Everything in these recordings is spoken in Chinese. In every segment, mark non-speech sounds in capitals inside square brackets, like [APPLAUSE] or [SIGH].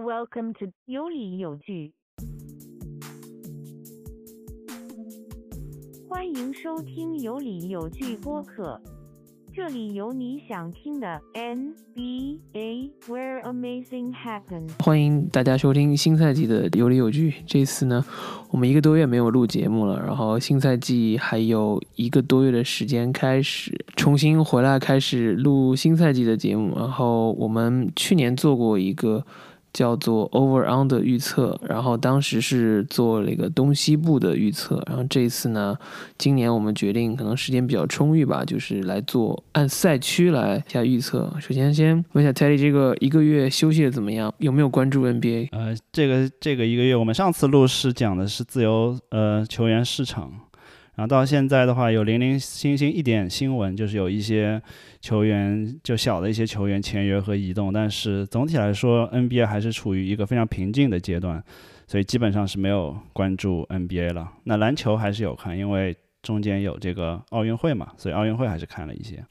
Welcome to 有理有据，欢迎收听有理有据播客，这里有你想听的 NBA where amazing happens。欢迎大家收听新赛季的有理有据。这次呢，我们一个多月没有录节目了，然后新赛季还有一个多月的时间开始重新回来开始录新赛季的节目。然后我们去年做过一个叫做 Over Under 预测，然后当时是做了一个东西部的预测。然后这一次呢，今年我们决定可能时间比较充裕吧，就是来做按赛区来下预测。首先先问一下 Teddy，这个一个月休息的怎么样？有没有关注 NBA？呃，这个这个一个月，我们上次录是讲的是自由呃球员市场，然后到现在的话，有零零星星一点新闻，就是有一些球员就小的一些球员签约和移动，但是总体来说，NBA 还是处于一个非常平静的阶段，所以基本上是没有关注 NBA 了。那篮球还是有看，因为中间有这个奥运会嘛，所以奥运会还是看了一些。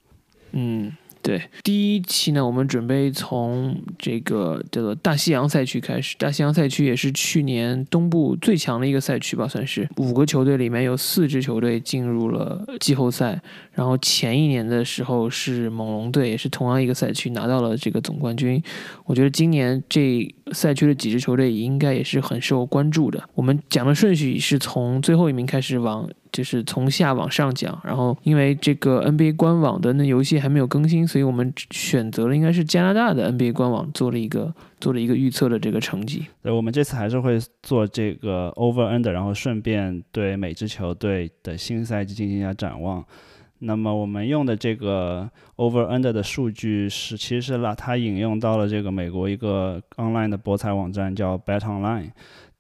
嗯，对，第一期呢，我们准备从这个叫做大西洋赛区开始。大西洋赛区也是去年东部最强的一个赛区吧，算是五个球队里面有四支球队进入了季后赛。然后前一年的时候是猛龙队，也是同样一个赛区拿到了这个总冠军。我觉得今年这赛区的几支球队应该也是很受关注的。我们讲的顺序是从最后一名开始往。就是从下往上讲，然后因为这个 NBA 官网的那游戏还没有更新，所以我们选择了应该是加拿大的 NBA 官网做了一个做了一个预测的这个成绩。对，我们这次还是会做这个 over under，然后顺便对每支球队的新赛季进行一下展望。那么我们用的这个 over under 的数据是，其实是啦，它引用到了这个美国一个 online 的博彩网站叫 Bet Online。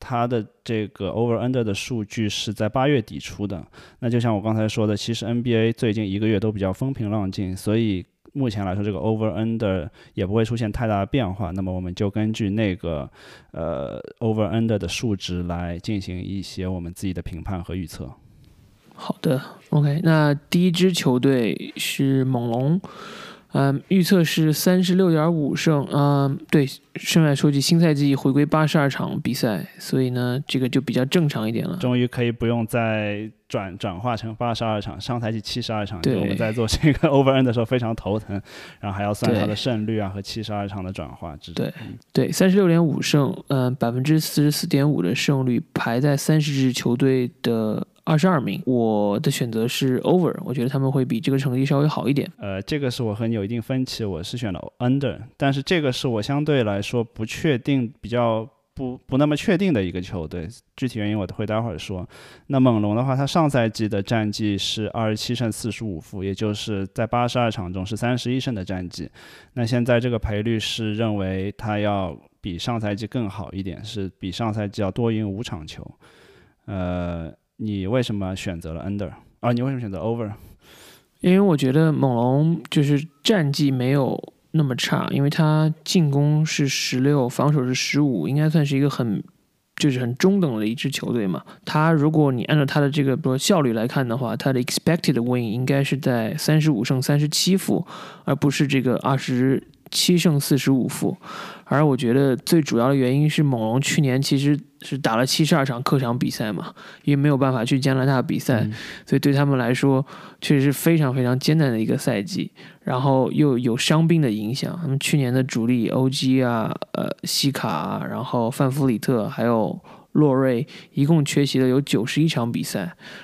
它的这个 over under 的数据是在八月底出的。那就像我刚才说的，其实 NBA 最近一个月都比较风平浪静，所以目前来说，这个 over under 也不会出现太大的变化。那么我们就根据那个呃 over under 的数值来进行一些我们自己的评判和预测。好的，OK，那第一支球队是猛龙。嗯，预测是三十六点五胜。嗯，对，顺便说句，新赛季回归八十二场比赛，所以呢，这个就比较正常一点了。终于可以不用再转转化成八十二场，上赛季七十二场，对，我们在做这个 [LAUGHS] over n 的时候非常头疼，然后还要算它的胜率啊和七十二场的转化。对对，三十六点五胜，嗯，百分之四十四点五的胜率，排在三十支球队的。二十二名，我的选择是 over，我觉得他们会比这个成绩稍微好一点。呃，这个是我和你有一定分歧，我是选了 under，但是这个是我相对来说不确定、比较不不那么确定的一个球队，具体原因我会待会儿说。那猛龙的话，他上赛季的战绩是二十七胜四十五负，也就是在八十二场中是三十一胜的战绩。那现在这个赔率是认为他要比上赛季更好一点，是比上赛季要多赢五场球。呃。你为什么选择了 under 啊？你为什么选择 over？因为我觉得猛龙就是战绩没有那么差，因为他进攻是十六，防守是十五，应该算是一个很就是很中等的一支球队嘛。他如果你按照他的这个比如效率来看的话，他的 expected win 应该是在三十五胜三十七负，而不是这个二十七胜四十五负。而我觉得最主要的原因是猛龙去年其实是打了七十二场客场比赛嘛，因为没有办法去加拿大比赛，所以对他们来说确实是非常非常艰难的一个赛季。然后又有伤病的影响，他们去年的主力 OG 啊、呃西卡，然后范弗里特还有洛瑞，一共缺席了有九十一场比赛。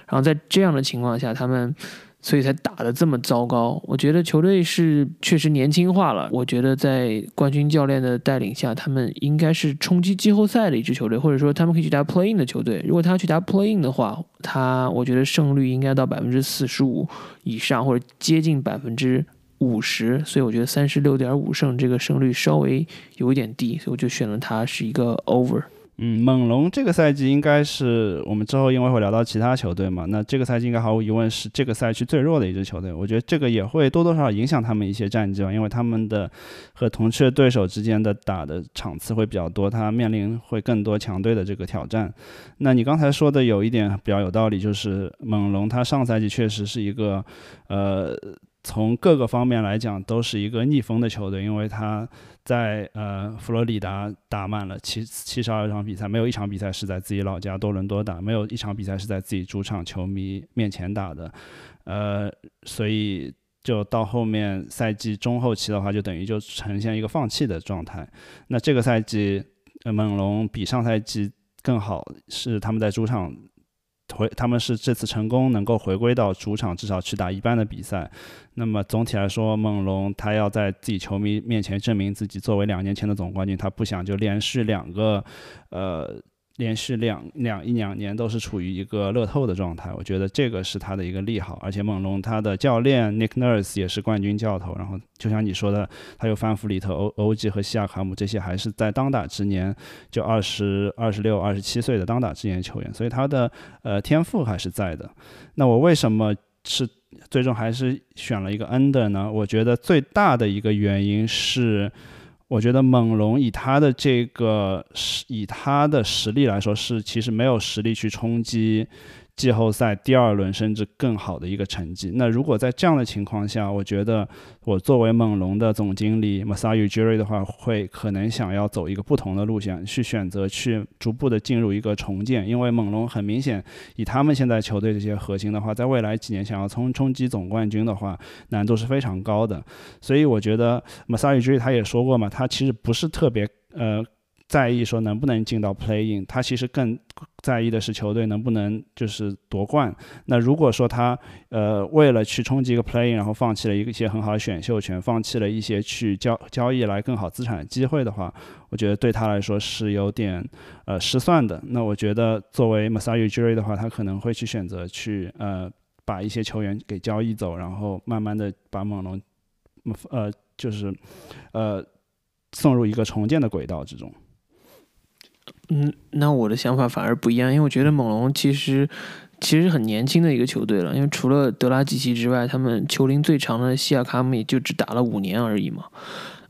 然后在这样的情况下，他们。所以才打得这么糟糕。我觉得球队是确实年轻化了。我觉得在冠军教练的带领下，他们应该是冲击季后赛的一支球队，或者说他们可以去打 playing 的球队。如果他去打 playing 的话，他我觉得胜率应该到百分之四十五以上，或者接近百分之五十。所以我觉得三十六点五胜这个胜率稍微有一点低，所以我就选了他是一个 over。嗯，猛龙这个赛季应该是我们之后因为会聊到其他球队嘛，那这个赛季应该毫无疑问是这个赛区最弱的一支球队。我觉得这个也会多多少少影响他们一些战绩吧，因为他们的和同区的对手之间的打的场次会比较多，他面临会更多强队的这个挑战。那你刚才说的有一点比较有道理，就是猛龙他上赛季确实是一个呃。从各个方面来讲都是一个逆风的球队，因为他在呃佛罗里达打满了七七十二场比赛，没有一场比赛是在自己老家多伦多打，没有一场比赛是在自己主场球迷面前打的，呃，所以就到后面赛季中后期的话，就等于就呈现一个放弃的状态。那这个赛季，呃，猛龙比上赛季更好，是他们在主场。回他们是这次成功能够回归到主场，至少去打一半的比赛。那么总体来说，猛龙他要在自己球迷面前证明自己，作为两年前的总冠军，他不想就连续两个，呃。连续两两一两年都是处于一个乐透的状态，我觉得这个是他的一个利好。而且猛龙他的教练 Nick Nurse 也是冠军教头，然后就像你说的，他有范弗里特、欧欧吉和西亚卡姆这些还是在当打之年就二十二十六、二十七岁的当打之年球员，所以他的呃天赋还是在的。那我为什么是最终还是选了一个 Under 呢？我觉得最大的一个原因是。我觉得猛龙以他的这个实，以他的实力来说，是其实没有实力去冲击。季后赛第二轮甚至更好的一个成绩。那如果在这样的情况下，我觉得我作为猛龙的总经理 Masai Ujiri 的话，会可能想要走一个不同的路线，去选择去逐步的进入一个重建。因为猛龙很明显，以他们现在球队这些核心的话，在未来几年想要冲冲击总冠军的话，难度是非常高的。所以我觉得 Masai Ujiri 他也说过嘛，他其实不是特别呃。在意说能不能进到 playing，他其实更在意的是球队能不能就是夺冠。那如果说他呃为了去冲击一个 playing，然后放弃了一些很好的选秀权，放弃了一些去交交易来更好资产的机会的话，我觉得对他来说是有点呃失算的。那我觉得作为 Masai Ujiri 的话，他可能会去选择去呃把一些球员给交易走，然后慢慢的把猛龙呃就是呃送入一个重建的轨道之中。嗯，那我的想法反而不一样，因为我觉得猛龙其实其实很年轻的一个球队了，因为除了德拉季奇之外，他们球龄最长的西亚卡姆也就只打了五年而已嘛。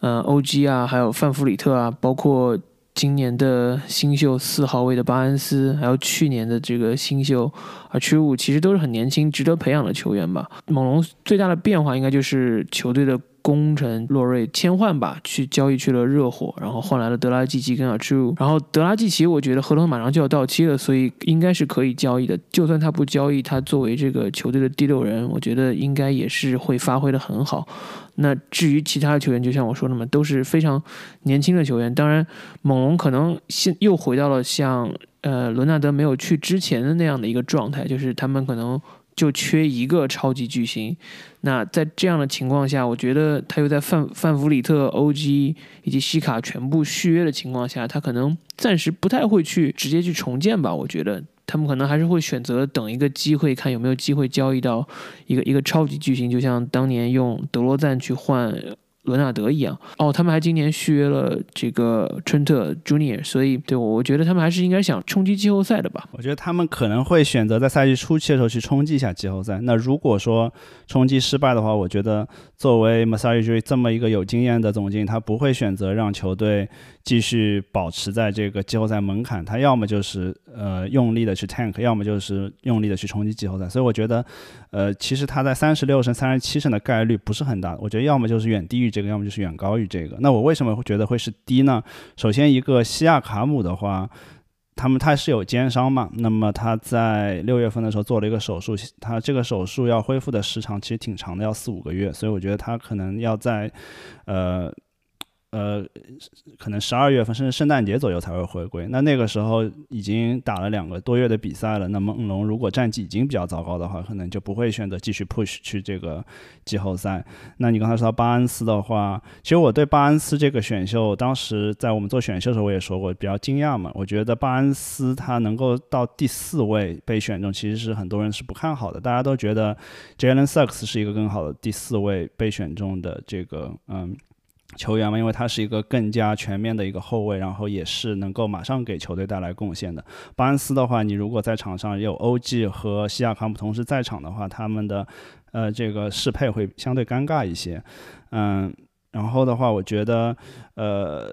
嗯，O.G. 啊，还有范弗里特啊，包括今年的新秀四号位的巴恩斯，还有去年的这个新秀啊，屈武，其实都是很年轻、值得培养的球员吧。猛龙最大的变化应该就是球队的。功臣洛瑞千换吧，去交易去了热火，然后换来了德拉季奇跟阿朱。然后德拉季奇，我觉得合同马上就要到期了，所以应该是可以交易的。就算他不交易，他作为这个球队的第六人，我觉得应该也是会发挥的很好。那至于其他的球员，就像我说的嘛，都是非常年轻的球员。当然，猛龙可能现又回到了像呃伦纳德没有去之前的那样的一个状态，就是他们可能。就缺一个超级巨星，那在这样的情况下，我觉得他又在范范弗里特、OG 以及西卡全部续约的情况下，他可能暂时不太会去直接去重建吧。我觉得他们可能还是会选择等一个机会，看有没有机会交易到一个一个超级巨星，就像当年用德罗赞去换。伦纳德一样哦，他们还今年续约了这个春特 Junior，所以对我我觉得他们还是应该想冲击季后赛的吧。我觉得他们可能会选择在赛季初期的时候去冲击一下季后赛。那如果说冲击失败的话，我觉得作为 Masai 这么一个有经验的总经理，他不会选择让球队继续保持在这个季后赛门槛，他要么就是呃用力的去 tank，要么就是用力的去冲击季后赛。所以我觉得，呃，其实他在三十六胜、三十七胜的概率不是很大。我觉得要么就是远低于。这个要么就是远高于这个，那我为什么会觉得会是低呢？首先，一个西亚卡姆的话，他们他是有肩伤嘛，那么他在六月份的时候做了一个手术，他这个手术要恢复的时长其实挺长的，要四五个月，所以我觉得他可能要在，呃。呃，可能十二月份甚至圣诞节左右才会回归。那那个时候已经打了两个多月的比赛了。那猛龙如果战绩已经比较糟糕的话，可能就不会选择继续 push 去这个季后赛。那你刚才说到巴恩斯的话，其实我对巴恩斯这个选秀，当时在我们做选秀的时候我也说过，比较惊讶嘛。我觉得巴恩斯他能够到第四位被选中，其实是很多人是不看好的。大家都觉得 Jalen Suggs 是一个更好的第四位被选中的这个嗯。球员嘛，因为他是一个更加全面的一个后卫，然后也是能够马上给球队带来贡献的。巴恩斯的话，你如果在场上有 OG 和西亚卡姆同时在场的话，他们的呃这个适配会相对尴尬一些。嗯，然后的话，我觉得呃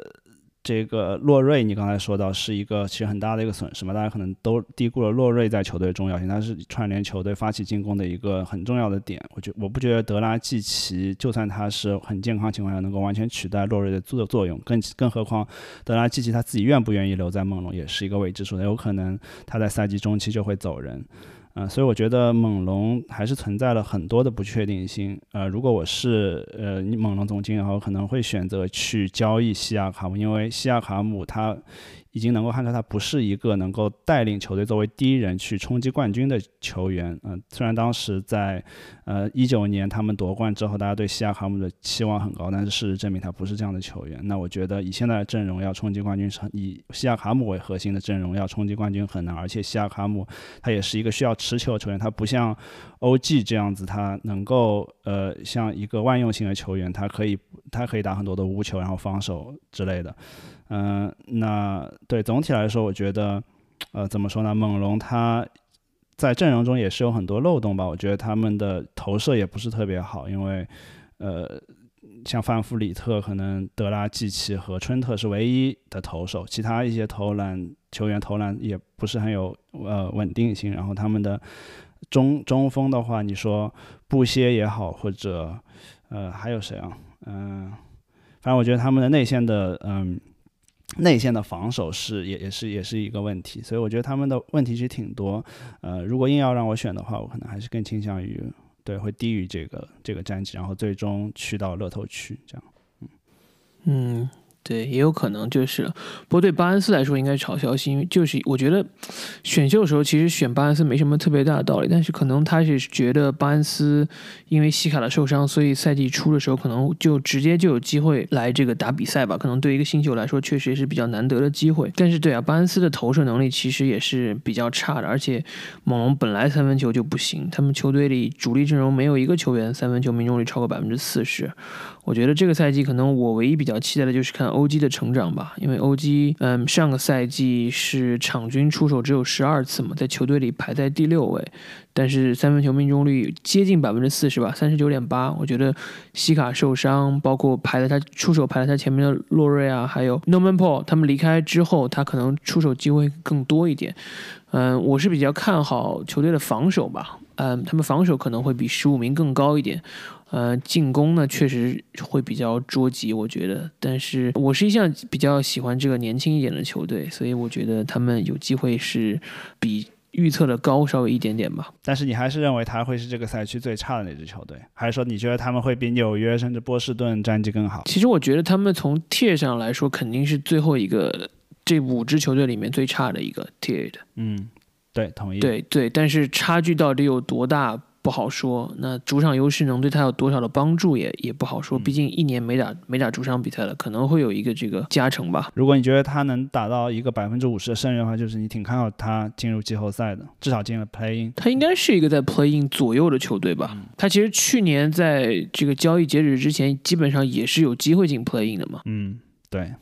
这个洛瑞，你刚才说到是一个其实很大的一个损失嘛，大家可能都低估了洛瑞在球队的重要性，他是串联球队发起进攻的一个很重要的点。我觉我不觉得德拉季奇就算他是很健康情况下能够完全取代洛瑞的作作用，更更何况德拉季奇他自己愿不愿意留在梦龙也是一个未知数，有可能他在赛季中期就会走人。嗯，所以我觉得猛龙还是存在了很多的不确定性。呃，如果我是呃你猛龙总经理，我可能会选择去交易西亚卡姆，因为西亚卡姆他。已经能够看出他不是一个能够带领球队作为第一人去冲击冠军的球员。嗯，虽然当时在呃一九年他们夺冠之后，大家对西亚卡姆的期望很高，但是事实证明他不是这样的球员。那我觉得以现在的阵容要冲击冠军，以西亚卡姆为核心的阵容要冲击冠军很难。而且西亚卡姆他也是一个需要持球的球员，他不像 OG 这样子，他能够呃像一个万用型的球员，他可以他可以打很多的无球，然后防守之类的。嗯，那对总体来说，我觉得，呃，怎么说呢？猛龙他在阵容中也是有很多漏洞吧。我觉得他们的投射也不是特别好，因为，呃，像范弗里特、可能德拉季奇和春特是唯一的投手，其他一些投篮球员投篮也不是很有呃稳定性。然后他们的中中锋的话，你说布歇也好，或者呃还有谁啊？嗯，反正我觉得他们的内线的嗯。内线的防守是也也是也是一个问题，所以我觉得他们的问题其实挺多。呃，如果硬要让我选的话，我可能还是更倾向于对会低于这个这个战绩，然后最终去到乐透区这样。嗯嗯。对，也有可能就是，不过对巴恩斯来说应该是好消息，因为就是我觉得选秀的时候其实选巴恩斯没什么特别大的道理，但是可能他是觉得巴恩斯因为西卡的受伤，所以赛季初的时候可能就直接就有机会来这个打比赛吧，可能对一个新秀来说确实也是比较难得的机会。但是对啊，巴恩斯的投射能力其实也是比较差的，而且猛龙本来三分球就不行，他们球队里主力阵容没有一个球员三分球命中率超过百分之四十。我觉得这个赛季可能我唯一比较期待的就是看欧基的成长吧，因为欧基，嗯，上个赛季是场均出手只有十二次嘛，在球队里排在第六位，但是三分球命中率接近百分之四十吧，三十九点八。我觉得西卡受伤，包括排在他出手排在他前面的洛瑞啊，还有 Norman Paul，他们离开之后，他可能出手机会更多一点。嗯，我是比较看好球队的防守吧，嗯，他们防守可能会比十五名更高一点。呃，进攻呢确实会比较捉急，我觉得。但是我是一向比较喜欢这个年轻一点的球队，所以我觉得他们有机会是比预测的高稍微一点点吧。但是你还是认为他会是这个赛区最差的那支球队，还是说你觉得他们会比纽约甚至波士顿战绩更好？其实我觉得他们从 tier 上来说，肯定是最后一个这五支球队里面最差的一个 tier 的。嗯，对，同意。对对，但是差距到底有多大？不好说，那主场优势能对他有多少的帮助也也不好说。毕竟一年没打没打主场比赛了，可能会有一个这个加成吧。如果你觉得他能打到一个百分之五十的胜率的话，就是你挺看好他进入季后赛的，至少进了 Play In。他应该是一个在 Play In 左右的球队吧？他其实去年在这个交易截止之前，基本上也是有机会进 Play In 的嘛。嗯，对。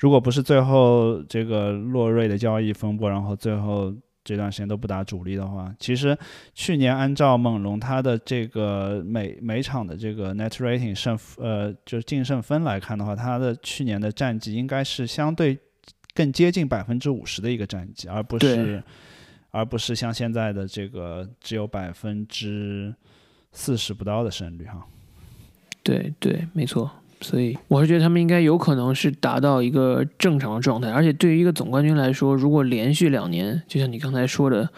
如果不是最后这个洛瑞的交易风波，然后最后。这段时间都不打主力的话，其实去年按照猛龙他的这个每每场的这个 net rating 胜呃就是净胜分来看的话，他的去年的战绩应该是相对更接近百分之五十的一个战绩，而不是而不是像现在的这个只有百分之四十不到的胜率哈。对对，没错。所以我是觉得他们应该有可能是达到一个正常的状态，而且对于一个总冠军来说，如果连续两年，就像你刚才说的，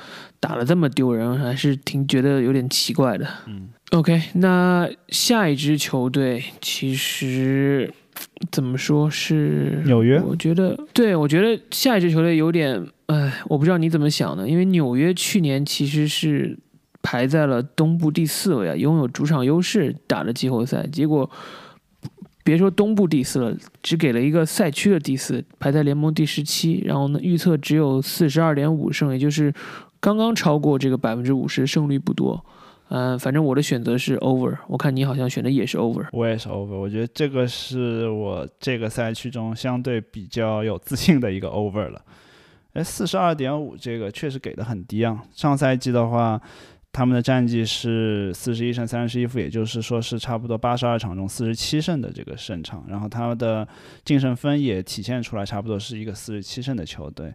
打了这么丢人，还是挺觉得有点奇怪的。嗯，OK，那下一支球队其实怎么说是纽约？我觉得，对我觉得下一支球队有点，哎，我不知道你怎么想的，因为纽约去年其实是排在了东部第四位啊，拥有主场优势打的季后赛，结果。别说东部第四了，只给了一个赛区的第四，排在联盟第十七。然后呢，预测只有四十二点五胜，也就是刚刚超过这个百分之五十胜率不多。嗯，反正我的选择是 over。我看你好像选的也是 over。我也是 over。我觉得这个是我这个赛区中相对比较有自信的一个 over 了。哎，四十二点五这个确实给的很低啊。上赛季的话。他们的战绩是四十一胜三十一负，也就是说是差不多八十二场中四十七胜的这个胜场。然后他们的净胜分也体现出来，差不多是一个四十七胜的球队。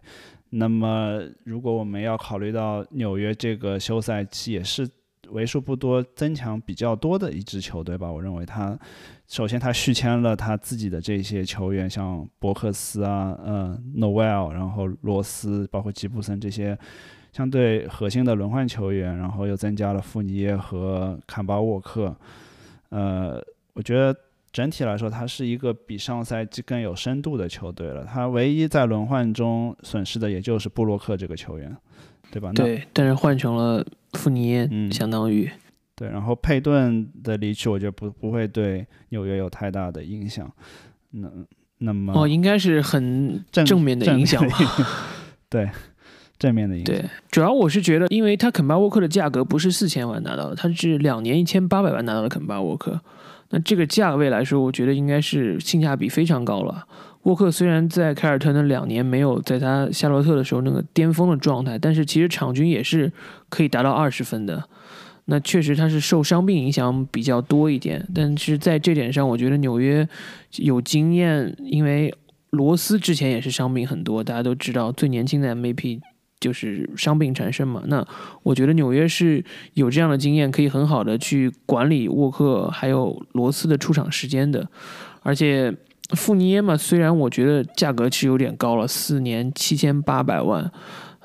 那么，如果我们要考虑到纽约这个休赛期也是为数不多增强比较多的一支球队吧，我认为他首先他续签了他自己的这些球员，像伯克斯啊、嗯、Noel，然后罗斯，包括吉布森这些。相对核心的轮换球员，然后又增加了富尼耶和坎巴沃克，呃，我觉得整体来说，它是一个比上赛季更有深度的球队了。他唯一在轮换中损失的，也就是布洛克这个球员，对吧？对，但是换成了富尼耶，相当于对。然后佩顿的离去，我觉得不不会对纽约有太大的影响。那那么哦，应该是很正面的影响吧？[LAUGHS] 对。正面的影响。对，主要我是觉得，因为他肯巴沃克的价格不是四千万拿到的，他是两年一千八百万拿到的肯巴沃克。那这个价位来说，我觉得应该是性价比非常高了。沃克虽然在凯尔特那两年没有在他夏洛特的时候那个巅峰的状态，但是其实场均也是可以达到二十分的。那确实他是受伤病影响比较多一点，但是在这点上，我觉得纽约有经验，因为罗斯之前也是伤病很多，大家都知道最年轻的 MVP。就是伤病缠身嘛，那我觉得纽约是有这样的经验，可以很好的去管理沃克还有罗斯的出场时间的。而且富尼耶嘛，虽然我觉得价格是有点高了，四年七千八百万，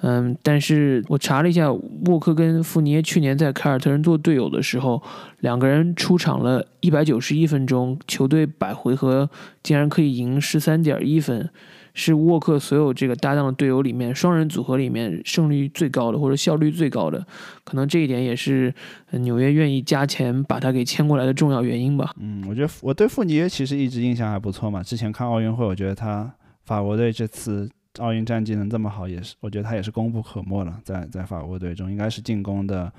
嗯，但是我查了一下，沃克跟富尼耶去年在凯尔特人做队友的时候，两个人出场了一百九十一分钟，球队百回合竟然可以赢十三点一分。是沃克所有这个搭档的队友里面，双人组合里面胜率最高的，或者效率最高的，可能这一点也是纽约愿意加钱把他给签过来的重要原因吧。嗯，我觉得我对富尼耶其实一直印象还不错嘛。之前看奥运会，我觉得他法国队这次奥运战绩能这么好，也是我觉得他也是功不可没了，在在法国队中应该是进攻的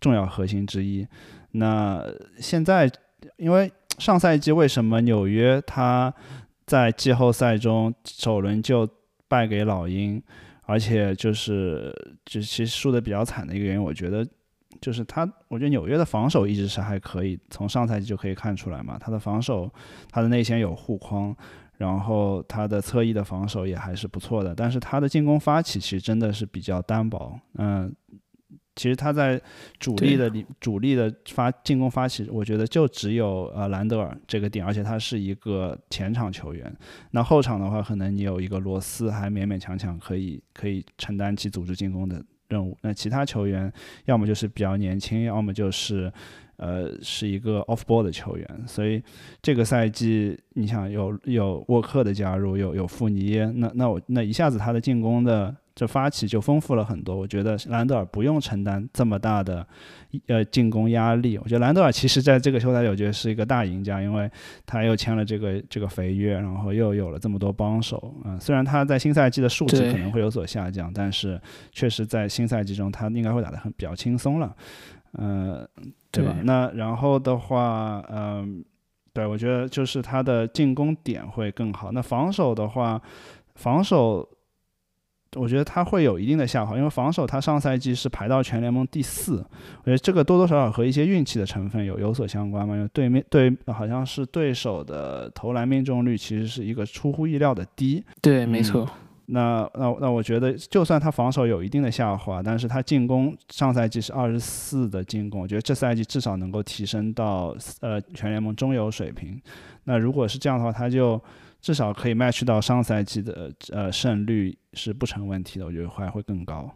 重要核心之一。那现在因为上赛季为什么纽约他？在季后赛中首轮就败给老鹰，而且就是就其实输的比较惨的一个原因，我觉得就是他，我觉得纽约的防守一直是还可以，从上赛季就可以看出来嘛，他的防守，他的内线有护框，然后他的侧翼的防守也还是不错的，但是他的进攻发起其实真的是比较单薄，嗯。其实他在主力的里，主力的发进攻发起，我觉得就只有呃兰德尔这个点，而且他是一个前场球员。那后场的话，可能你有一个罗斯，还勉勉强强可以可以承担起组织进攻的任务。那其他球员要么就是比较年轻，要么就是呃是一个 off ball 的球员。所以这个赛季，你想有有沃克的加入，有有富尼耶，那那我那一下子他的进攻的。这发起就丰富了很多，我觉得兰德尔不用承担这么大的呃进攻压力。我觉得兰德尔其实在这个休赛，我觉得是一个大赢家，因为他又签了这个这个肥约，然后又有了这么多帮手。嗯，虽然他在新赛季的数值可能会有所下降，但是确实在新赛季中他应该会打得很比较轻松了。呃，对吧？那然后的话，嗯，对我觉得就是他的进攻点会更好。那防守的话，防守。我觉得他会有一定的下滑，因为防守他上赛季是排到全联盟第四，我觉得这个多多少少和一些运气的成分有有所相关嘛。因为对面对好像是对手的投篮命中率其实是一个出乎意料的低。对，没错。那那那我觉得，就算他防守有一定的下滑，但是他进攻上赛季是二十四的进攻，我觉得这赛季至少能够提升到呃全联盟中游水平。那如果是这样的话，他就。至少可以 match 到上赛季的呃胜率是不成问题的，我觉得还会更高。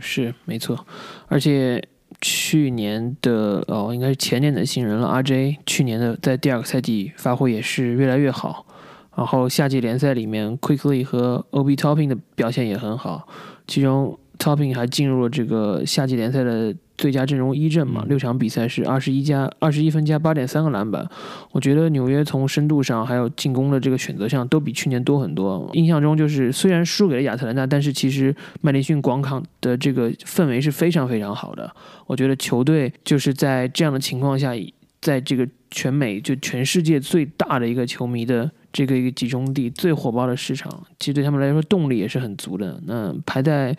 是没错，而且去年的哦，应该是前年的新人了，RJ，去年的在第二个赛季发挥也是越来越好。然后夏季联赛里面，Quickly 和 OB Topping 的表现也很好，其中 Topping 还进入了这个夏季联赛的。最佳阵容一阵嘛，六场比赛是二十一加二十一分加八点三个篮板。我觉得纽约从深度上还有进攻的这个选择上都比去年多很多。印象中就是虽然输给了亚特兰大，但是其实麦迪逊广场的这个氛围是非常非常好的。我觉得球队就是在这样的情况下，在这个全美就全世界最大的一个球迷的这个一个集中地最火爆的市场，其实对他们来说动力也是很足的。那排在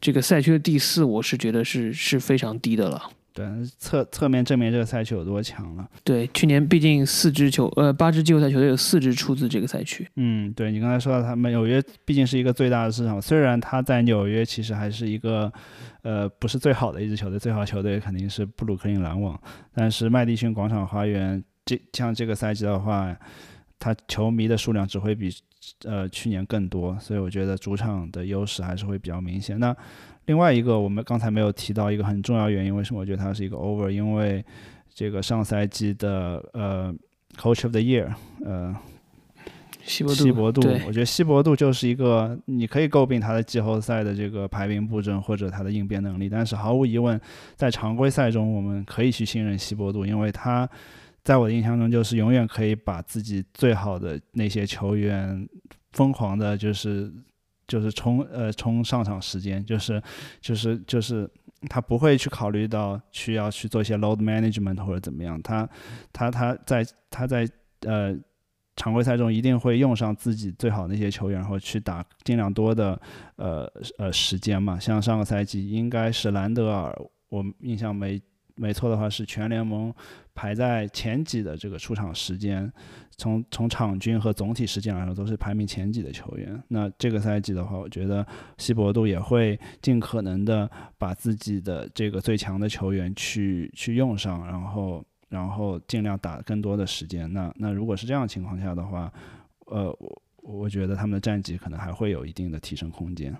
这个赛区的第四，我是觉得是是非常低的了。对，侧侧面证明这个赛区有多强了。对，去年毕竟四支球呃八支季后赛球队有四支出自这个赛区。嗯，对你刚才说到他们纽约毕竟是一个最大的市场，虽然他在纽约其实还是一个呃不是最好的一支球队，最好球队肯定是布鲁克林篮网，但是麦迪逊广场花园这像这个赛季的话，他球迷的数量只会比呃去年更多，所以我觉得主场的优势还是会比较明显。那另外一个，我们刚才没有提到一个很重要原因，为什么我觉得它是一个 over？因为这个上赛季的呃 Coach of the Year，呃，希伯希伯杜，对我觉得希伯杜就是一个你可以诟病他的季后赛的这个排兵布阵或者他的应变能力，但是毫无疑问，在常规赛中我们可以去信任希伯杜，因为他在我的印象中就是永远可以把自己最好的那些球员疯狂的，就是就是冲呃冲上场时间，就是就是就是他不会去考虑到需要去做一些 load management 或者怎么样，他他他在他在呃常规赛中一定会用上自己最好的那些球员，然后去打尽量多的呃呃时间嘛。像上个赛季应该是兰德尔，我印象没没错的话是全联盟排在前几的这个出场时间，从从场均和总体时间来说都是排名前几的球员。那这个赛季的话，我觉得希伯杜也会尽可能的把自己的这个最强的球员去去用上，然后然后尽量打更多的时间。那那如果是这样情况下的话，呃，我我觉得他们的战绩可能还会有一定的提升空间。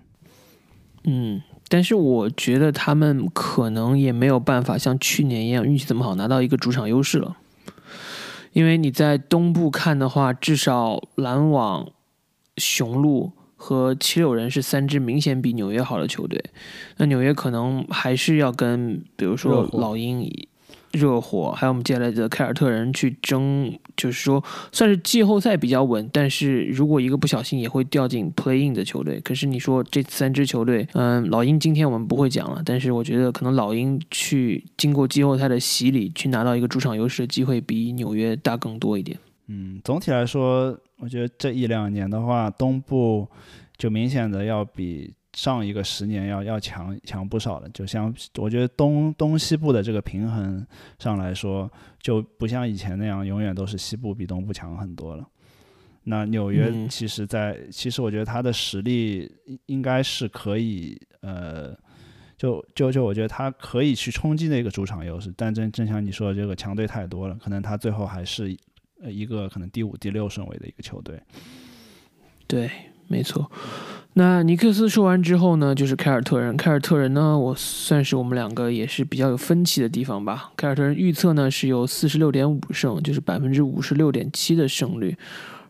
嗯，但是我觉得他们可能也没有办法像去年一样运气这么好拿到一个主场优势了，因为你在东部看的话，至少篮网、雄鹿和七六人是三支明显比纽约好的球队，那纽约可能还是要跟比如说老鹰。热火，还有我们接下来的凯尔特人去争，就是说算是季后赛比较稳，但是如果一个不小心也会掉进 play in 的球队。可是你说这三支球队，嗯，老鹰今天我们不会讲了，但是我觉得可能老鹰去经过季后赛的洗礼，去拿到一个主场优势的机会比纽约大更多一点。嗯，总体来说，我觉得这一两年的话，东部就明显的要比上一个十年要要强强不少了。就像我觉得东东西部的这个平衡上来说，就不像以前那样永远都是西部比东部强很多了。那纽约嗯其实在，其实我觉得他的实力应应该是可以，呃，就就就我觉得他可以去冲击那个主场优势，但正正像你说的，这个强队太多了，可能他最后还是呃一个可能第五、第六顺位的一个球队。对，没错。那尼克斯说完之后呢，就是凯尔特人。凯尔特人呢，我算是我们两个也是比较有分歧的地方吧。凯尔特人预测呢是有四十六点五胜，就是百分之五十六点七的胜率。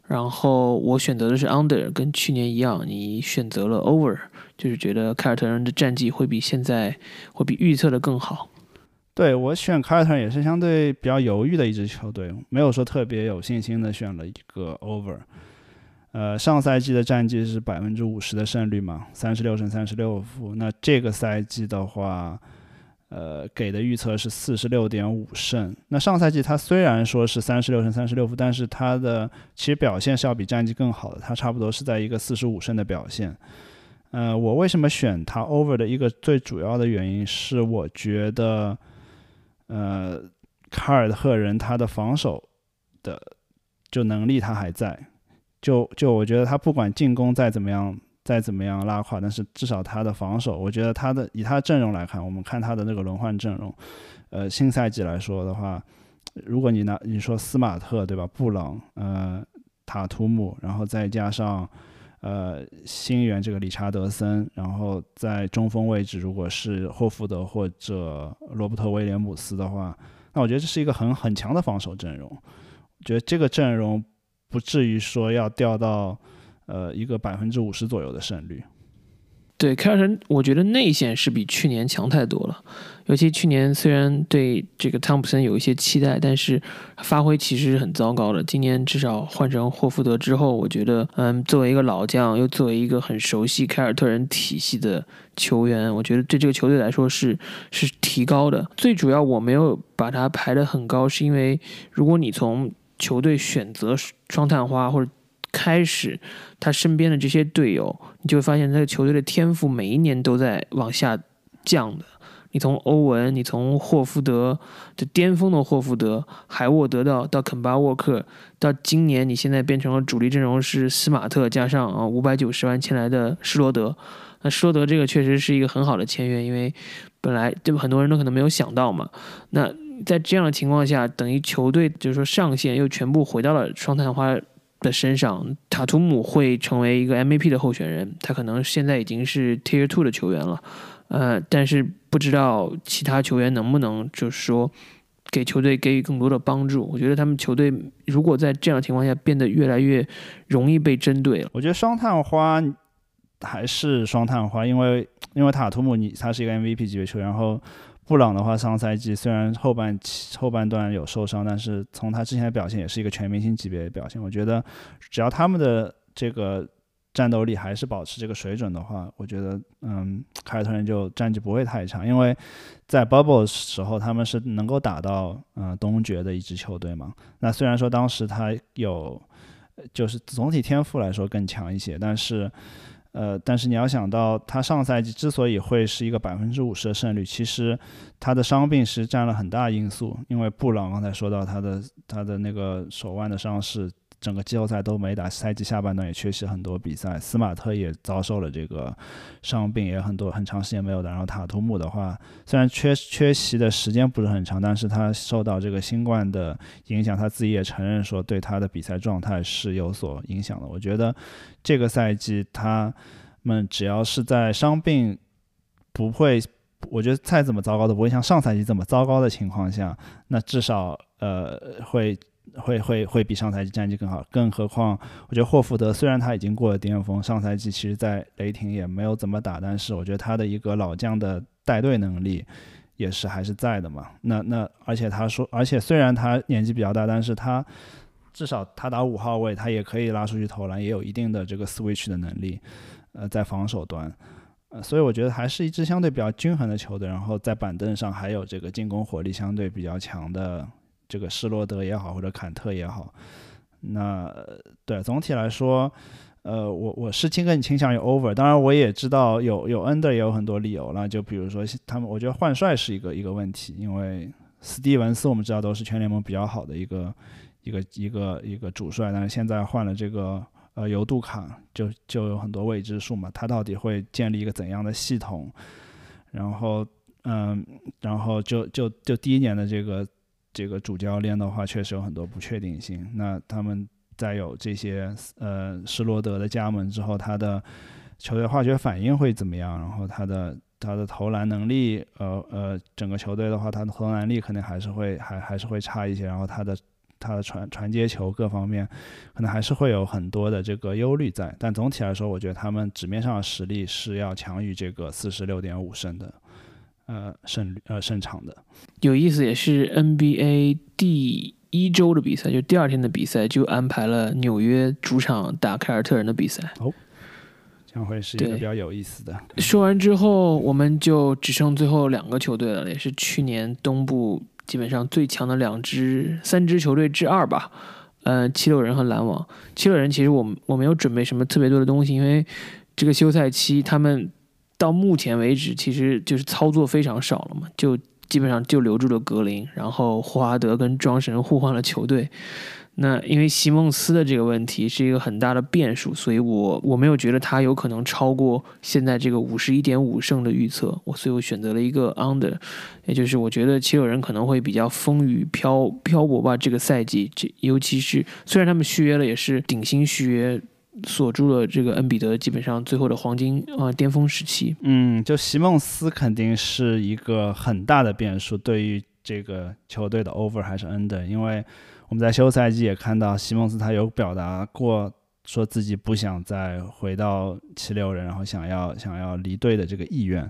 然后我选择的是 under，跟去年一样，你选择了 over，就是觉得凯尔特人的战绩会比现在会比预测的更好。对我选凯尔特人也是相对比较犹豫的一支球队，没有说特别有信心的选了一个 over。呃，上赛季的战绩是百分之五十的胜率嘛，三十六胜三十六负。那这个赛季的话，呃，给的预测是四十六点五胜。那上赛季他虽然说是三十六胜三十六负，但是他的其实表现是要比战绩更好的，他差不多是在一个四十五胜的表现。呃，我为什么选他 over 的一个最主要的原因是，我觉得，呃，卡尔特人他的防守的就能力他还在，就就我觉得他不管进攻再怎么样再怎么样拉胯，但是至少他的防守，我觉得他的以他的阵容来看，我们看他的那个轮换阵容，呃，新赛季来说的话，如果你拿你说斯马特对吧，布朗，呃，塔图姆，然后再加上。呃，新援这个理查德森，然后在中锋位置，如果是霍福德或者罗伯特威廉姆斯的话，那我觉得这是一个很很强的防守阵容。我觉得这个阵容不至于说要掉到呃一个百分之五十左右的胜率。对凯尔特人，我觉得内线是比去年强太多了。尤其去年虽然对这个汤普森有一些期待，但是发挥其实是很糟糕的。今年至少换成霍福德之后，我觉得，嗯，作为一个老将，又作为一个很熟悉凯尔特人体系的球员，我觉得对这个球队来说是是提高的。最主要我没有把他排得很高，是因为如果你从球队选择双探花或者开始，他身边的这些队友，你就会发现这个球队的天赋每一年都在往下降的。你从欧文，你从霍福德，就巅峰的霍福德、海沃德到到肯巴沃克，到今年你现在变成了主力阵容是斯马特加上啊五百九十万签来的施罗德。那施罗德这个确实是一个很好的签约，因为本来对吧，很多人都可能没有想到嘛。那在这样的情况下，等于球队就是说上限又全部回到了双探花的身上，塔图姆会成为一个 MVP 的候选人，他可能现在已经是 Tier Two 的球员了。呃，但是不知道其他球员能不能，就是说给球队给予更多的帮助。我觉得他们球队如果在这样的情况下变得越来越容易被针对了。我觉得双探花还是双探花，因为因为塔图姆你他是一个 MVP 级别球员，然后布朗的话上赛季虽然后半期后半段有受伤，但是从他之前的表现也是一个全明星级别的表现。我觉得只要他们的这个。战斗力还是保持这个水准的话，我觉得，嗯，凯尔特人就战绩不会太差，因为在 Bubble 时候他们是能够打到嗯东决的一支球队嘛。那虽然说当时他有，就是总体天赋来说更强一些，但是，呃，但是你要想到他上赛季之所以会是一个百分之五十的胜率，其实他的伤病是占了很大因素，因为布朗刚才说到他的他的那个手腕的伤势。整个季后赛都没打，赛季下半段也缺席很多比赛。斯马特也遭受了这个伤病，也很多很长时间没有打。然后塔图姆的话，虽然缺缺席的时间不是很长，但是他受到这个新冠的影响，他自己也承认说对他的比赛状态是有所影响的。我觉得这个赛季他们只要是在伤病不会，我觉得再怎么糟糕都不会像上赛季这么糟糕的情况下，那至少呃会。会会会比上赛季战绩更好，更何况我觉得霍福德虽然他已经过了巅峰，上赛季其实在雷霆也没有怎么打，但是我觉得他的一个老将的带队能力也是还是在的嘛。那那而且他说，而且虽然他年纪比较大，但是他至少他打五号位，他也可以拉出去投篮，也有一定的这个 switch 的能力。呃，在防守端，呃，所以我觉得还是一支相对比较均衡的球队。然后在板凳上还有这个进攻火力相对比较强的。这个施罗德也好，或者坎特也好，那对总体来说，呃，我我是倾更倾向于 over。当然，我也知道有有 under 也有很多理由了。就比如说他们，我觉得换帅是一个一个问题，因为斯蒂文斯我们知道都是全联盟比较好的一个一个一个一个主帅，但是现在换了这个呃尤杜卡，就就有很多未知数嘛。他到底会建立一个怎样的系统？然后嗯，然后就就就第一年的这个。这个主教练的话，确实有很多不确定性。那他们在有这些呃施罗德的加盟之后，他的球队化学反应会怎么样？然后他的他的投篮能力，呃呃，整个球队的话，他的投篮力肯定还是会还还是会差一些。然后他的他的传传接球各方面，可能还是会有很多的这个忧虑在。但总体来说，我觉得他们纸面上的实力是要强于这个四十六点五胜的。呃，胜呃胜场的有意思，也是 NBA 第一周的比赛，就第二天的比赛就安排了纽约主场打凯尔特人的比赛。哦，将会是一个比较有意思的。说完之后，我们就只剩最后两个球队了，也是去年东部基本上最强的两支、三支球队之二吧。呃，七六人和篮网。七六人其实我我没有准备什么特别多的东西，因为这个休赛期他们。到目前为止，其实就是操作非常少了嘛，就基本上就留住了格林，然后霍华德跟庄神互换了球队。那因为席梦思的这个问题是一个很大的变数，所以我我没有觉得他有可能超过现在这个五十一点五胜的预测，我所以我选择了一个 under，也就是我觉得七六人可能会比较风雨漂漂泊吧，这个赛季，这尤其是虽然他们续约了，也是顶薪续约。锁住了这个恩比德基本上最后的黄金啊巅峰时期。嗯，就席梦思肯定是一个很大的变数，对于这个球队的 over 还是 under，因为我们在休赛季也看到席梦思他有表达过说自己不想再回到七六人，然后想要想要离队的这个意愿，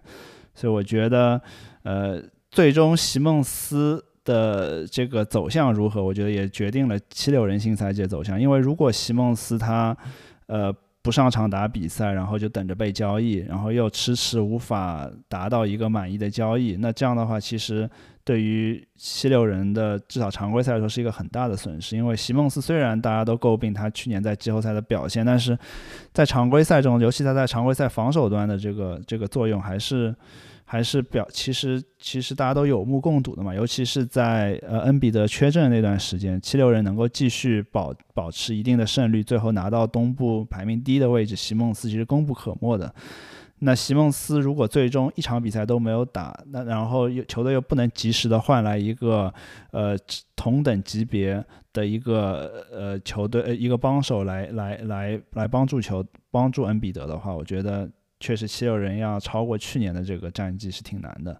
所以我觉得呃最终席梦思的这个走向如何，我觉得也决定了七六人新赛季的走向，因为如果席梦思他呃，不上场打比赛，然后就等着被交易，然后又迟迟无法达到一个满意的交易。那这样的话，其实对于七六人的至少常规赛来说是一个很大的损失。因为席梦思虽然大家都诟病他去年在季后赛的表现，但是在常规赛中，尤其他在常规赛防守端的这个这个作用还是。还是表，其实其实大家都有目共睹的嘛，尤其是在呃恩比德缺阵那段时间，七六人能够继续保保持一定的胜率，最后拿到东部排名第一的位置，席梦思其实功不可没的。那席梦思如果最终一场比赛都没有打，那然后又球队又不能及时的换来一个呃同等级别的一个呃球队呃一个帮手来来来来帮助球帮助恩比德的话，我觉得。确实，七六人要超过去年的这个战绩是挺难的。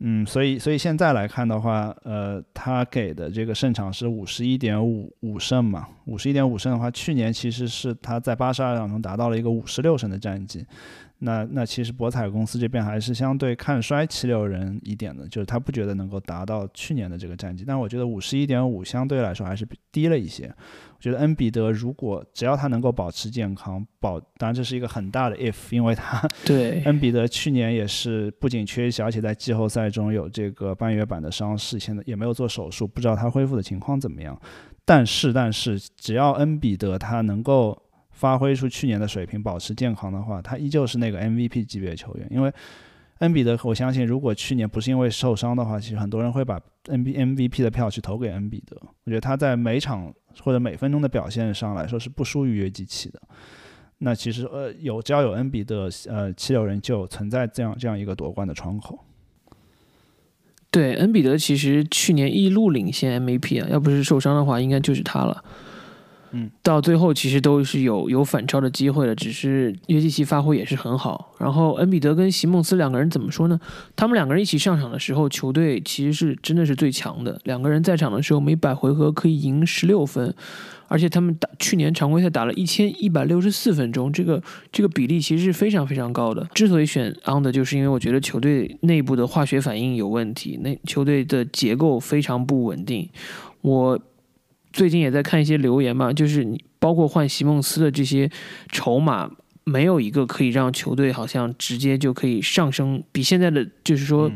嗯，所以所以现在来看的话，呃，他给的这个胜场是五十一点五五胜嘛，五十一点五胜的话，去年其实是他在八十二场中达到了一个五十六胜的战绩。那那其实博彩公司这边还是相对看衰七六人一点的，就是他不觉得能够达到去年的这个战绩。但我觉得五十一点五相对来说还是低了一些。我觉得恩比德如果只要他能够保持健康，保当然这是一个很大的 if，因为他对恩比德去年也是不仅缺席，而且在季后赛中有这个半月板的伤势，现在也没有做手术，不知道他恢复的情况怎么样。但是但是只要恩比德他能够发挥出去年的水平，保持健康的话，他依旧是那个 MVP 级别球员，因为。恩比德，我相信如果去年不是因为受伤的话，其实很多人会把 N B M V P 的票去投给恩比德。我觉得他在每场或者每分钟的表现上来说是不输于约基奇的。那其实呃有只要有恩比德，呃七六人就存在这样这样一个夺冠的窗口。对，恩比德其实去年一路领先 M V P 啊，要不是受伤的话，应该就是他了。嗯，到最后其实都是有有反超的机会的，只是约基奇发挥也是很好。然后恩比德跟席梦思两个人怎么说呢？他们两个人一起上场的时候，球队其实是真的是最强的。两个人在场的时候，每百回合可以赢十六分，而且他们打去年常规赛打了一千一百六十四分钟，这个这个比例其实是非常非常高的。之所以选 on 的，就是因为我觉得球队内部的化学反应有问题，那球队的结构非常不稳定。我。最近也在看一些留言嘛，就是你包括换席梦思的这些筹码，没有一个可以让球队好像直接就可以上升，比现在的就是说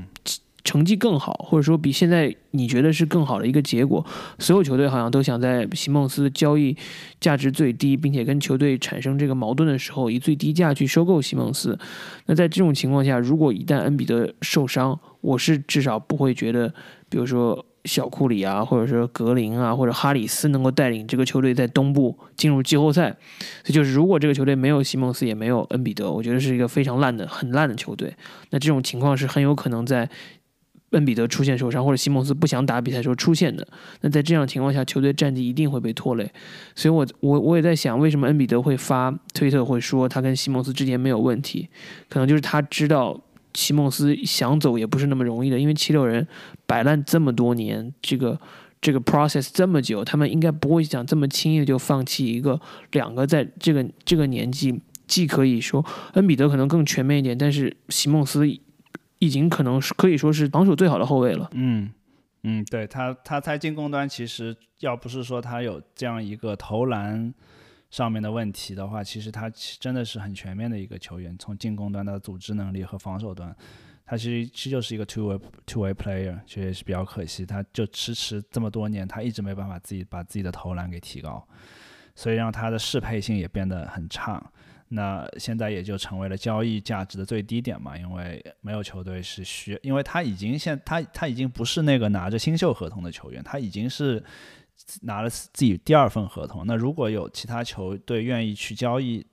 成绩更好，或者说比现在你觉得是更好的一个结果。所有球队好像都想在席梦思交易价值最低，并且跟球队产生这个矛盾的时候，以最低价去收购席梦思。那在这种情况下，如果一旦恩比德受伤，我是至少不会觉得，比如说。小库里啊，或者说格林啊，或者哈里斯能够带领这个球队在东部进入季后赛，这就是如果这个球队没有西蒙斯也没有恩比德，我觉得是一个非常烂的、很烂的球队。那这种情况是很有可能在恩比德出现受伤或者西蒙斯不想打比赛时候出现的。那在这样情况下，球队战绩一定会被拖累。所以我我我也在想，为什么恩比德会发推特会说他跟西蒙斯之间没有问题？可能就是他知道。西蒙斯想走也不是那么容易的，因为七六人摆烂这么多年，这个这个 process 这么久，他们应该不会想这么轻易的就放弃一个两个在这个这个年纪，既可以说恩比德可能更全面一点，但是西蒙斯已经可能是可以说是防守最好的后卫了。嗯嗯，对他他在进攻端其实要不是说他有这样一个投篮。上面的问题的话，其实他真的是很全面的一个球员，从进攻端的组织能力和防守端，他其实其实就是一个 two way two way player，其实也是比较可惜，他就迟迟这么多年，他一直没办法自己把自己的投篮给提高，所以让他的适配性也变得很差。那现在也就成为了交易价值的最低点嘛，因为没有球队是需，因为他已经现他他已经不是那个拿着新秀合同的球员，他已经是。拿了自己第二份合同，那如果有其他球队愿意去交易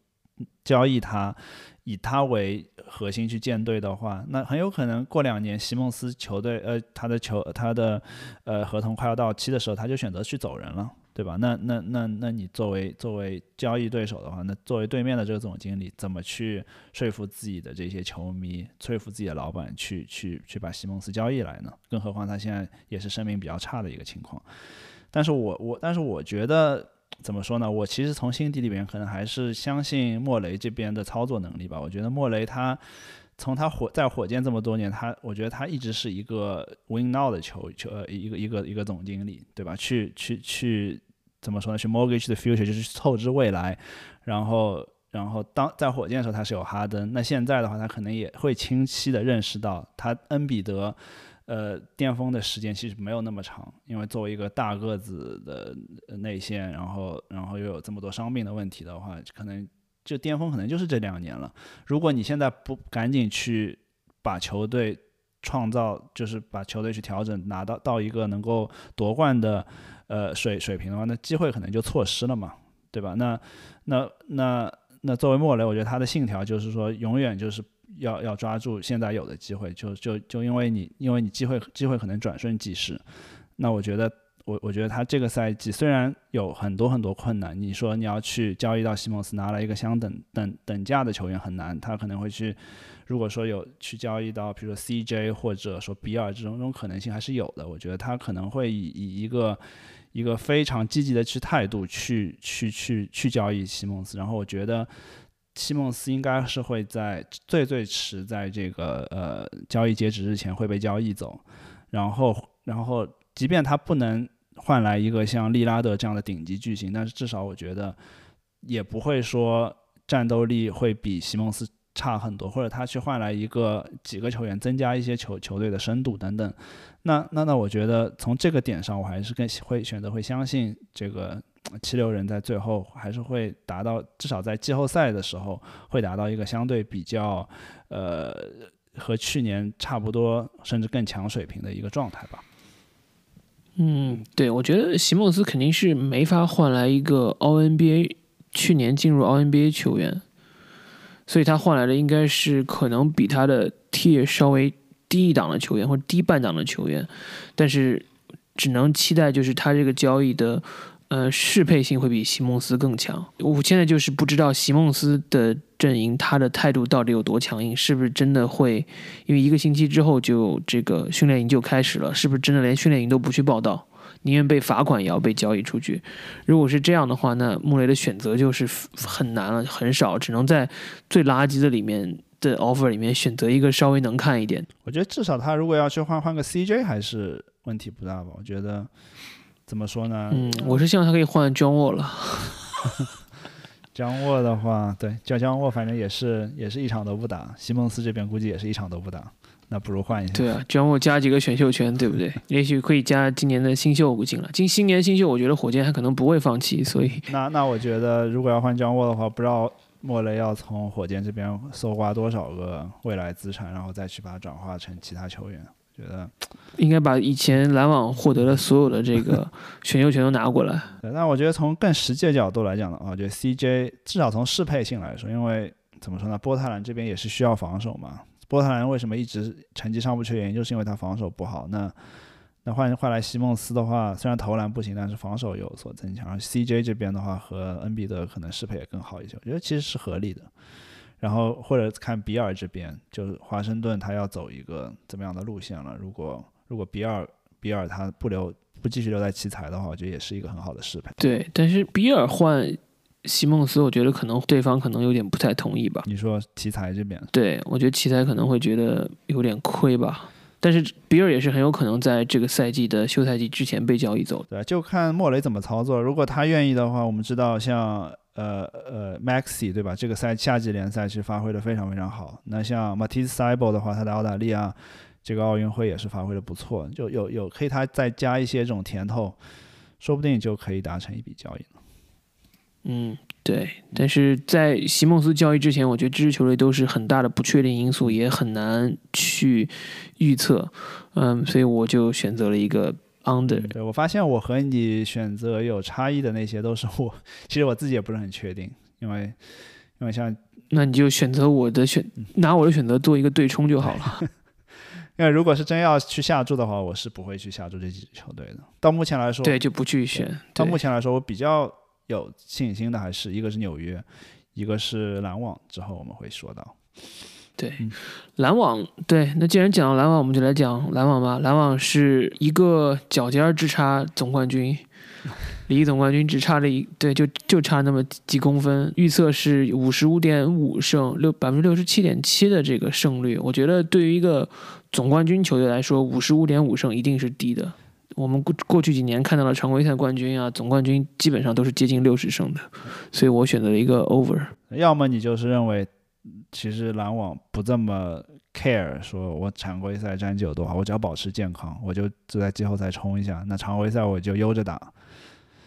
交易他，以他为核心去建队的话，那很有可能过两年西蒙斯球队呃他的球他的呃合同快要到期的时候，他就选择去走人了，对吧？那那那那你作为作为交易对手的话，那作为对面的这个总经理，怎么去说服自己的这些球迷，说服自己的老板去去去把西蒙斯交易来呢？更何况他现在也是声名比较差的一个情况。但是我我但是我觉得怎么说呢？我其实从心底里面可能还是相信莫雷这边的操作能力吧。我觉得莫雷他从他火在火箭这么多年，他我觉得他一直是一个 win now 的球球呃一个一个一个总经理，对吧？去去去怎么说呢？去 mortgage the future，就是透支未来。然后，然后当在火箭的时候他是有哈登，那现在的话他可能也会清晰的认识到，他恩比德，呃，巅峰的时间其实没有那么长，因为作为一个大个子的内线，然后然后又有这么多伤病的问题的话，可能就巅峰可能就是这两年了。如果你现在不赶紧去把球队创造，就是把球队去调整，拿到到一个能够夺冠的呃水水平的话，那机会可能就错失了嘛，对吧？那那那那作为莫雷，我觉得他的信条就是说，永远就是要要抓住现在有的机会，就就就因为你因为你机会机会可能转瞬即逝，那我觉得我我觉得他这个赛季虽然有很多很多困难，你说你要去交易到西蒙斯拿来一个相等等等价的球员很难，他可能会去如果说有去交易到比如说 CJ 或者说比尔这种种可能性还是有的，我觉得他可能会以以一个。一个非常积极的去态度去去去去交易西蒙斯，然后我觉得西蒙斯应该是会在最最迟在这个呃交易截止日前会被交易走，然后然后即便他不能换来一个像利拉德这样的顶级巨星，但是至少我觉得也不会说战斗力会比西蒙斯。差很多，或者他去换来一个几个球员，增加一些球球队的深度等等。那那那，我觉得从这个点上，我还是更会选择会相信这个七六人在最后还是会达到，至少在季后赛的时候会达到一个相对比较呃和去年差不多甚至更强水平的一个状态吧。嗯，对，我觉得席梦思肯定是没法换来一个奥 NBA 去年进入奥 NBA 球员。所以他换来的应该是可能比他的 tier 稍微低一档的球员或者低半档的球员，但是只能期待就是他这个交易的呃适配性会比席梦思更强。我现在就是不知道席梦思的阵营他的态度到底有多强硬，是不是真的会因为一个星期之后就这个训练营就开始了，是不是真的连训练营都不去报道？宁愿被罚款也要被交易出去。如果是这样的话，那穆雷的选择就是很难了，很少，只能在最垃圾的里面的 offer 里面选择一个稍微能看一点。我觉得至少他如果要去换换个 CJ 还是问题不大吧。我觉得怎么说呢？嗯，我是希望他可以换 John Wall 了。John Wall 的话，对，叫 John Wall，反正也是也是一场都不打。西蒙斯这边估计也是一场都不打。那不如换一下。对啊，让我加几个选秀权，对不对？[LAUGHS] 也许可以加今年的新秀进来。今新年新秀，我觉得火箭还可能不会放弃。所以，[LAUGHS] 那那我觉得，如果要换姜沃的话，不知道莫雷要从火箭这边搜刮多少个未来资产，然后再去把它转化成其他球员。觉得应该把以前篮网获得的所有的这个 [LAUGHS] 选秀权都拿过来。对，那我觉得从更实际的角度来讲的话，我觉得 CJ 至少从适配性来说，因为怎么说呢，波特兰这边也是需要防守嘛。波特兰为什么一直成绩上不去？原因就是因为他防守不好。那那换换来西蒙斯的话，虽然投篮不行，但是防守有所增强。而 CJ 这边的话和恩比德可能适配也更好一些，我觉得其实是合理的。然后或者看比尔这边，就是华盛顿他要走一个怎么样的路线了？如果如果比尔比尔他不留不继续留在奇才的话，我觉得也是一个很好的适配。对，但是比尔换。西蒙斯，我觉得可能对方可能有点不太同意吧。你说奇才这边？对，我觉得奇才可能会觉得有点亏吧。但是比尔也是很有可能在这个赛季的休赛季之前被交易走。对，就看莫雷怎么操作。如果他愿意的话，我们知道像呃呃 Maxi 对吧？这个赛夏季联赛其实发挥的非常非常好。那像 Matisse s i b o 的话，他的澳大利亚这个奥运会也是发挥的不错。就有有可以他再加一些这种甜头，说不定就可以达成一笔交易了。嗯，对，但是在席梦思交易之前，我觉得这支球队都是很大的不确定因素，也很难去预测。嗯，所以我就选择了一个 under。对我发现我和你选择有差异的那些都是我，[LAUGHS] 其实我自己也不是很确定，因为因为像那你就选择我的选，拿我的选择做一个对冲就好了。[LAUGHS] 因为如果是真要去下注的话，我是不会去下注这几支球队的。到目前来说，对，就不去选。到目前来说，我比较。有信心的还是一个是纽约，一个是篮网。之后我们会说到，对篮网。对，那既然讲到篮网，我们就来讲篮网吧。篮网是一个脚尖之差总冠军，离总冠军只差了一对，就就差那么几公分。预测是五十五点五胜六百分之六十七点七的这个胜率。我觉得对于一个总冠军球队来说，五十五点五胜一定是低的。我们过过去几年看到了常规赛冠军啊，总冠军基本上都是接近六十胜的，所以我选择了一个 over。要么你就是认为，其实篮网不这么 care，说我常规赛战绩有多好，我只要保持健康，我就就在季后赛冲一下，那常规赛我就悠着打。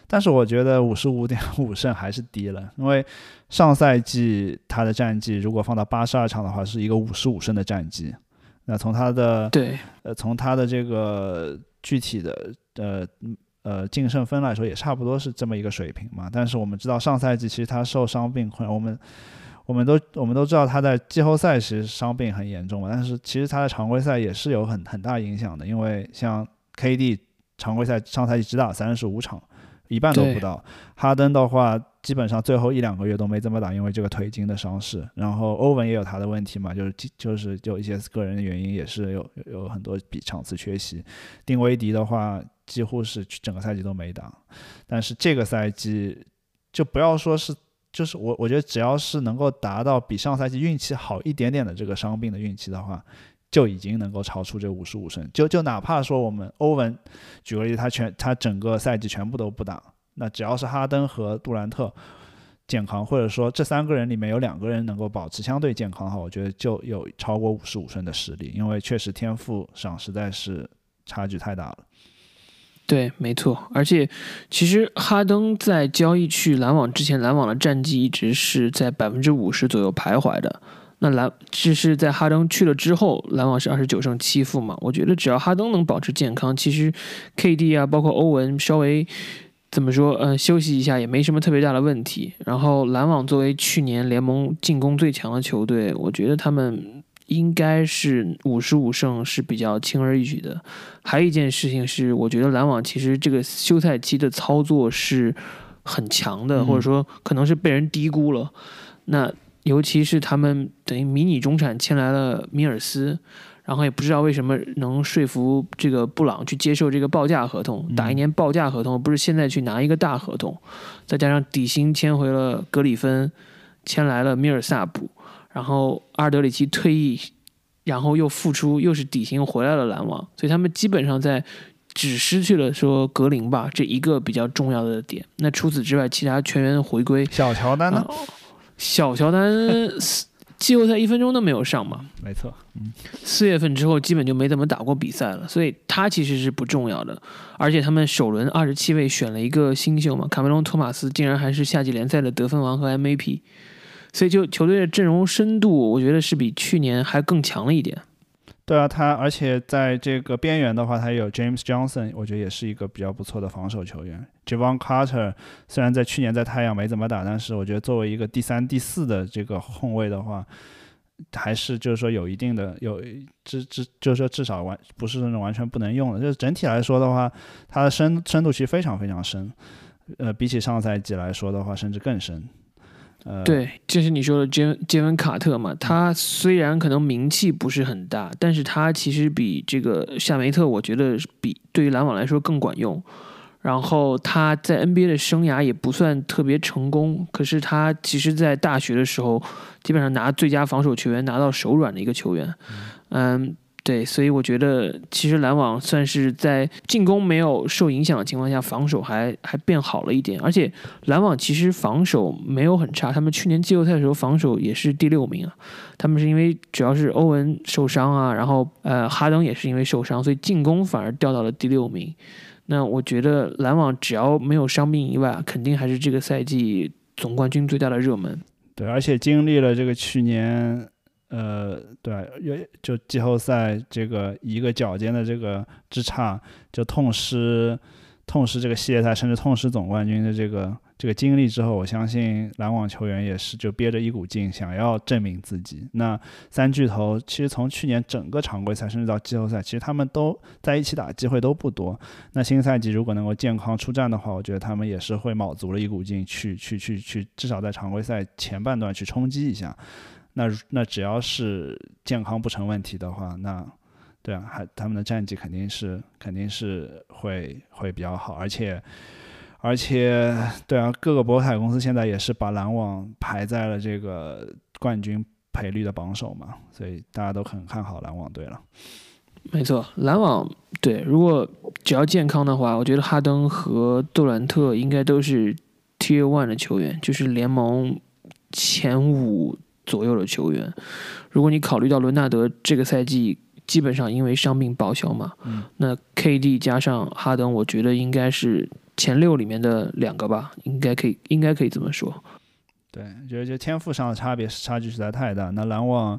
但是我觉得五十五点五胜还是低了，因为上赛季他的战绩如果放到八十二场的话，是一个五十五胜的战绩。那从他的对，呃，从他的这个具体的呃呃净胜分来说，也差不多是这么一个水平嘛。但是我们知道上赛季其实他受伤病困扰，我们我们都我们都知道他在季后赛其实伤病很严重嘛。但是其实他在常规赛也是有很很大影响的，因为像 KD 常规赛上赛季只打三十五场。一半都不到，哈登的话，基本上最后一两个月都没怎么打，因为这个腿筋的伤势。然后欧文也有他的问题嘛，就是就是就一些个人的原因，也是有有很多比场次缺席。丁威迪的话，几乎是整个赛季都没打。但是这个赛季，就不要说是，就是我我觉得只要是能够达到比上赛季运气好一点点的这个伤病的运气的话。就已经能够超出这五十五胜，就就哪怕说我们欧文，举个例，他全他整个赛季全部都不打，那只要是哈登和杜兰特健康，或者说这三个人里面有两个人能够保持相对健康的话，我觉得就有超过五十五胜的实力，因为确实天赋上实在是差距太大了。对，没错，而且其实哈登在交易去篮网之前，篮网的战绩一直是在百分之五十左右徘徊的。那篮这是在哈登去了之后，篮网是二十九胜七负嘛？我觉得只要哈登能保持健康，其实 KD 啊，包括欧文稍微怎么说，嗯，休息一下也没什么特别大的问题。然后篮网作为去年联盟进攻最强的球队，我觉得他们应该是五十五胜是比较轻而易举的。还有一件事情是，我觉得篮网其实这个休赛期的操作是很强的，或者说可能是被人低估了。那尤其是他们等于迷你中产签来了米尔斯，然后也不知道为什么能说服这个布朗去接受这个报价合同，打一年报价合同，不是现在去拿一个大合同，再加上底薪签回了格里芬，签来了米尔萨普，然后阿尔德里奇退役，然后又复出，又是底薪回来了篮网，所以他们基本上在只失去了说格林吧这一个比较重要的点。那除此之外，其他全员回归，小乔丹呢？小乔丹季后赛一分钟都没有上嘛？没错，嗯，四月份之后基本就没怎么打过比赛了，所以他其实是不重要的。而且他们首轮二十七位选了一个新秀嘛，卡梅隆·托马斯竟然还是夏季联赛的得分王和 MVP，所以就球队的阵容深度，我觉得是比去年还更强了一点。对啊，他而且在这个边缘的话，他有 James Johnson，我觉得也是一个比较不错的防守球员。Javon Carter 虽然在去年在太阳没怎么打，但是我觉得作为一个第三、第四的这个后卫的话，还是就是说有一定的有至至就是说至少完不是那种完全不能用的。就是整体来说的话，他的深深度其实非常非常深，呃，比起上赛季来说的话，甚至更深。对，就是你说的杰杰文卡特嘛，他虽然可能名气不是很大，但是他其实比这个夏梅特，我觉得比对于篮网来说更管用。然后他在 NBA 的生涯也不算特别成功，可是他其实在大学的时候，基本上拿最佳防守球员拿到手软的一个球员，嗯。对，所以我觉得其实篮网算是在进攻没有受影响的情况下，防守还还变好了一点。而且篮网其实防守没有很差，他们去年季后赛的时候防守也是第六名啊。他们是因为主要是欧文受伤啊，然后呃哈登也是因为受伤，所以进攻反而掉到了第六名。那我觉得篮网只要没有伤病以外，肯定还是这个赛季总冠军最大的热门。对，而且经历了这个去年。呃，对，有就季后赛这个一个脚尖的这个之差，就痛失痛失这个系列赛，甚至痛失总冠军的这个这个经历之后，我相信篮网球员也是就憋着一股劲，想要证明自己。那三巨头其实从去年整个常规赛，甚至到季后赛，其实他们都在一起打机会都不多。那新赛季如果能够健康出战的话，我觉得他们也是会卯足了一股劲去去去去，至少在常规赛前半段去冲击一下。那那只要是健康不成问题的话，那对啊，还他们的战绩肯定是肯定是会会比较好，而且而且对啊，各个博彩公司现在也是把篮网排在了这个冠军赔率的榜首嘛，所以大家都很看好篮网队了。没错，篮网对，如果只要健康的话，我觉得哈登和杜兰特应该都是 Tier One 的球员，就是联盟前五左右的球员。如果你考虑到伦纳德这个赛季基本上因为伤病报销嘛，嗯，那 KD 加上哈登，我觉得应该是前六里面的两个吧，应该可以，应该可以这么说。对，觉得就天赋上的差别差距实在太大。那篮网，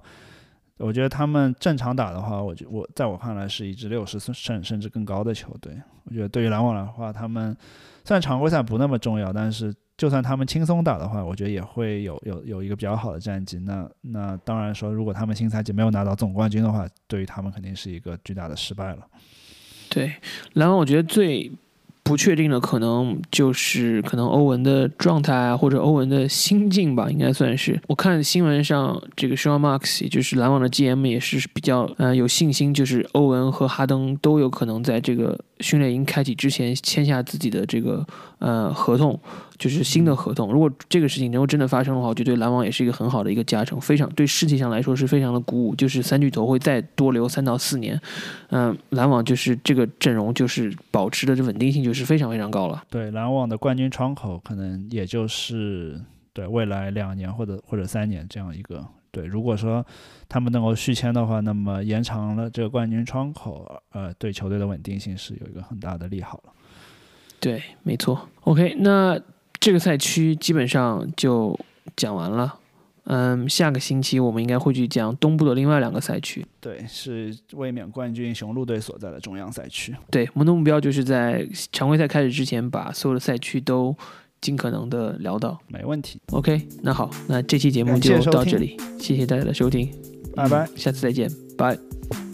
我觉得他们正常打的话，我觉我在我看来是一支六十胜甚至更高的球队。我觉得对于篮网的话，他们虽然常规赛不那么重要，但是就算他们轻松打的话，我觉得也会有有有一个比较好的战绩。那那当然说，如果他们新赛季没有拿到总冠军的话，对于他们肯定是一个巨大的失败了。对，然后我觉得最。不确定的可能就是可能欧文的状态啊，或者欧文的心境吧，应该算是。我看新闻上这个 Sean Marks，也就是篮网的 GM，也是比较呃有信心，就是欧文和哈登都有可能在这个训练营开启之前签下自己的这个呃合同。就是新的合同，如果这个事情能够真的发生的话，我觉得对篮网也是一个很好的一个加成，非常对士气上来说是非常的鼓舞。就是三巨头会再多留三到四年，嗯，篮网就是这个阵容就是保持的这稳定性就是非常非常高了。对，篮网的冠军窗口可能也就是对未来两年或者或者三年这样一个对。如果说他们能够续签的话，那么延长了这个冠军窗口，呃，对球队的稳定性是有一个很大的利好了。对，没错。OK，那。这个赛区基本上就讲完了，嗯，下个星期我们应该会去讲东部的另外两个赛区。对，是卫冕冠军雄鹿队所在的中央赛区。对，我们的目标就是在常规赛开始之前把所有的赛区都尽可能的聊到。没问题。OK，那好，那这期节目就到这里，谢谢大家的收听，拜拜，下次再见，拜。